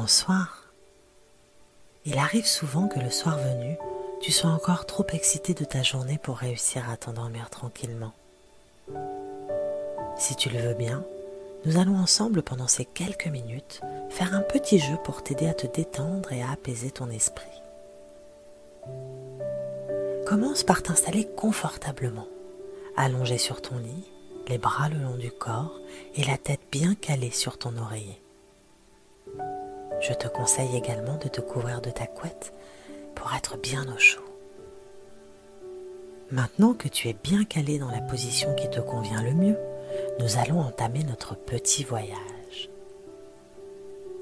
Bonsoir. Il arrive souvent que le soir venu, tu sois encore trop excité de ta journée pour réussir à t'endormir tranquillement. Si tu le veux bien, nous allons ensemble pendant ces quelques minutes faire un petit jeu pour t'aider à te détendre et à apaiser ton esprit. Commence par t'installer confortablement, allongé sur ton lit, les bras le long du corps et la tête bien calée sur ton oreiller. Je te conseille également de te couvrir de ta couette pour être bien au chaud. Maintenant que tu es bien calé dans la position qui te convient le mieux, nous allons entamer notre petit voyage.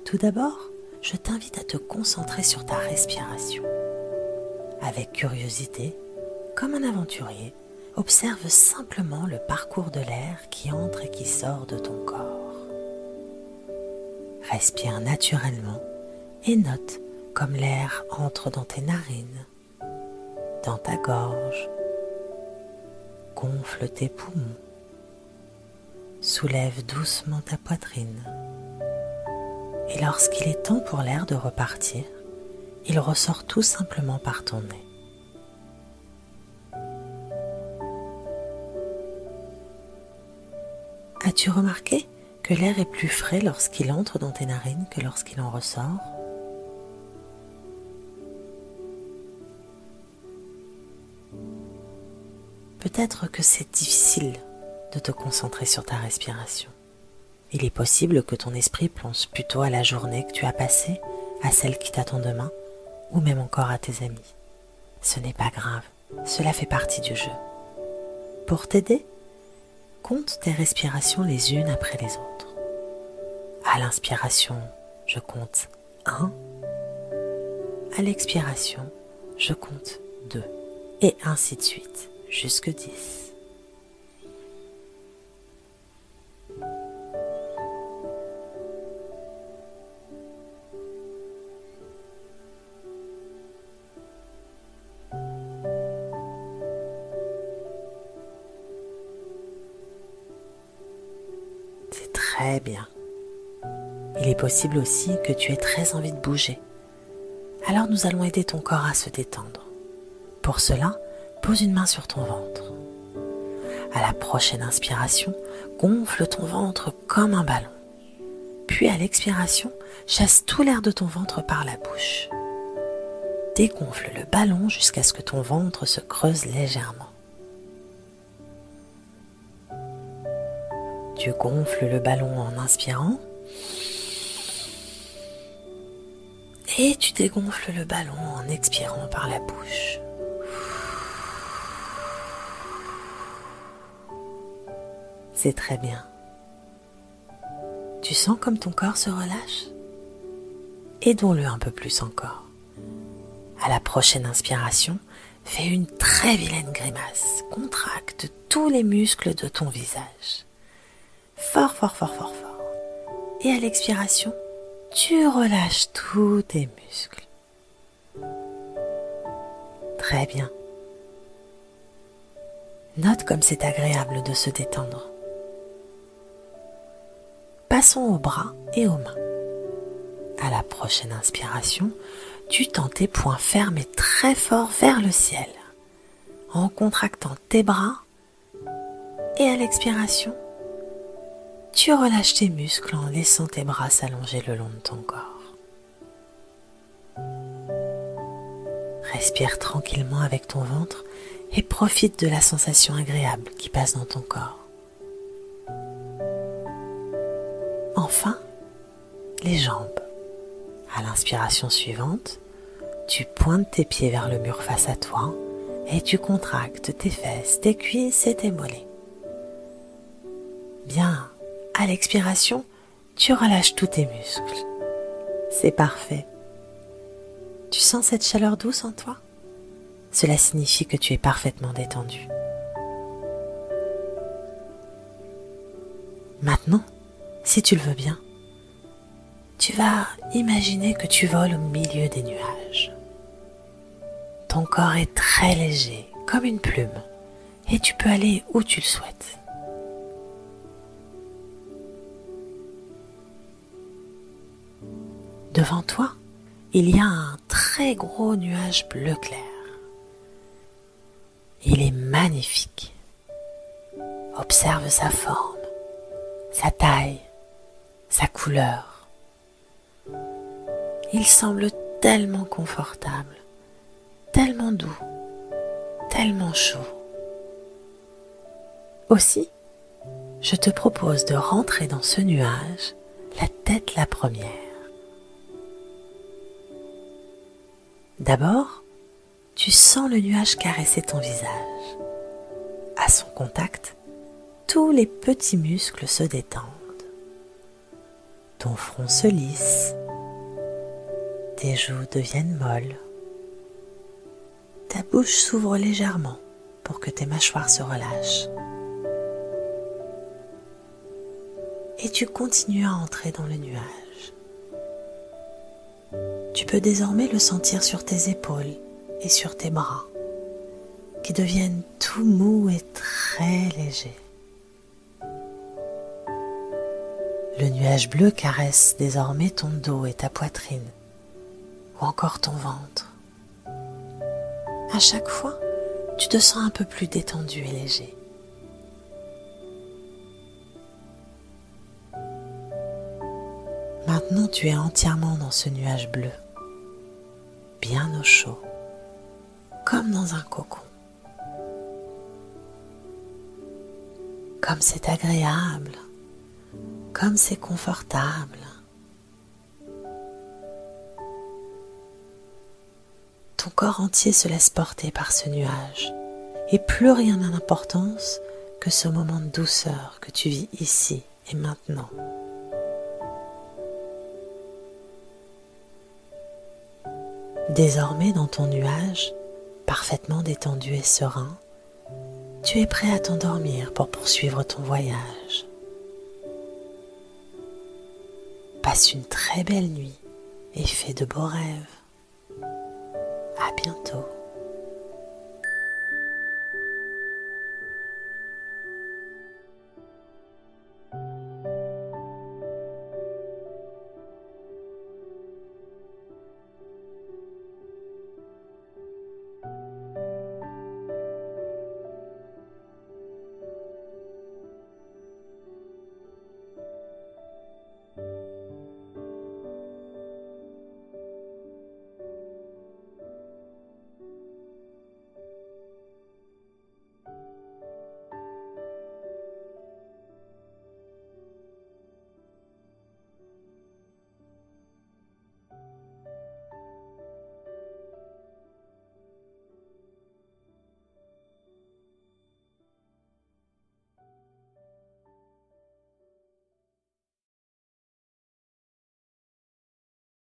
Tout d'abord, je t'invite à te concentrer sur ta respiration. Avec curiosité, comme un aventurier, observe simplement le parcours de l'air qui entre et qui sort de ton corps. Respire naturellement et note comme l'air entre dans tes narines, dans ta gorge, gonfle tes poumons, soulève doucement ta poitrine. Et lorsqu'il est temps pour l'air de repartir, il ressort tout simplement par ton nez. As-tu remarqué? Que l'air est plus frais lorsqu'il entre dans tes narines que lorsqu'il en ressort Peut-être que c'est difficile de te concentrer sur ta respiration. Il est possible que ton esprit plonge plutôt à la journée que tu as passée, à celle qui t'attend demain, ou même encore à tes amis. Ce n'est pas grave, cela fait partie du jeu. Pour t'aider, compte tes respirations les unes après les autres. À l'inspiration, je compte 1. À l'expiration, je compte 2. Et ainsi de suite, jusque 10. Bien. Il est possible aussi que tu aies très envie de bouger. Alors nous allons aider ton corps à se détendre. Pour cela, pose une main sur ton ventre. À la prochaine inspiration, gonfle ton ventre comme un ballon. Puis à l'expiration, chasse tout l'air de ton ventre par la bouche. Dégonfle le ballon jusqu'à ce que ton ventre se creuse légèrement. Tu gonfles le ballon en inspirant et tu dégonfles le ballon en expirant par la bouche. C'est très bien. Tu sens comme ton corps se relâche? Aidons-le un peu plus encore. À la prochaine inspiration, fais une très vilaine grimace. Contracte tous les muscles de ton visage. Fort, fort, fort, fort, fort. Et à l'expiration, tu relâches tous tes muscles. Très bien. Note comme c'est agréable de se détendre. Passons aux bras et aux mains. À la prochaine inspiration, tu tends tes poings fermés très fort vers le ciel, en contractant tes bras. Et à l'expiration, tu relâches tes muscles en laissant tes bras s'allonger le long de ton corps. Respire tranquillement avec ton ventre et profite de la sensation agréable qui passe dans ton corps. Enfin, les jambes. À l'inspiration suivante, tu pointes tes pieds vers le mur face à toi et tu contractes tes fesses, tes cuisses et tes mollets. Bien, à l'expiration, tu relâches tous tes muscles. C'est parfait. Tu sens cette chaleur douce en toi? Cela signifie que tu es parfaitement détendu. Maintenant, si tu le veux bien, tu vas imaginer que tu voles au milieu des nuages. Ton corps est très léger, comme une plume, et tu peux aller où tu le souhaites. Devant toi, il y a un très gros nuage bleu clair. Il est magnifique. Observe sa forme, sa taille, sa couleur. Il semble tellement confortable, tellement doux, tellement chaud. Aussi, je te propose de rentrer dans ce nuage la tête la première. D'abord, tu sens le nuage caresser ton visage. À son contact, tous les petits muscles se détendent. Ton front se lisse, tes joues deviennent molles, ta bouche s'ouvre légèrement pour que tes mâchoires se relâchent. Et tu continues à entrer dans le nuage. Tu peux désormais le sentir sur tes épaules et sur tes bras, qui deviennent tout mous et très légers. Le nuage bleu caresse désormais ton dos et ta poitrine, ou encore ton ventre. À chaque fois, tu te sens un peu plus détendu et léger. Maintenant, tu es entièrement dans ce nuage bleu, bien au chaud comme dans un cocon. Comme c'est agréable, comme c'est confortable. Ton corps entier se laisse porter par ce nuage et plus rien n'a d'importance que ce moment de douceur que tu vis ici et maintenant. Désormais dans ton nuage, parfaitement détendu et serein, tu es prêt à t'endormir pour poursuivre ton voyage. Passe une très belle nuit et fais de beaux rêves. À bientôt.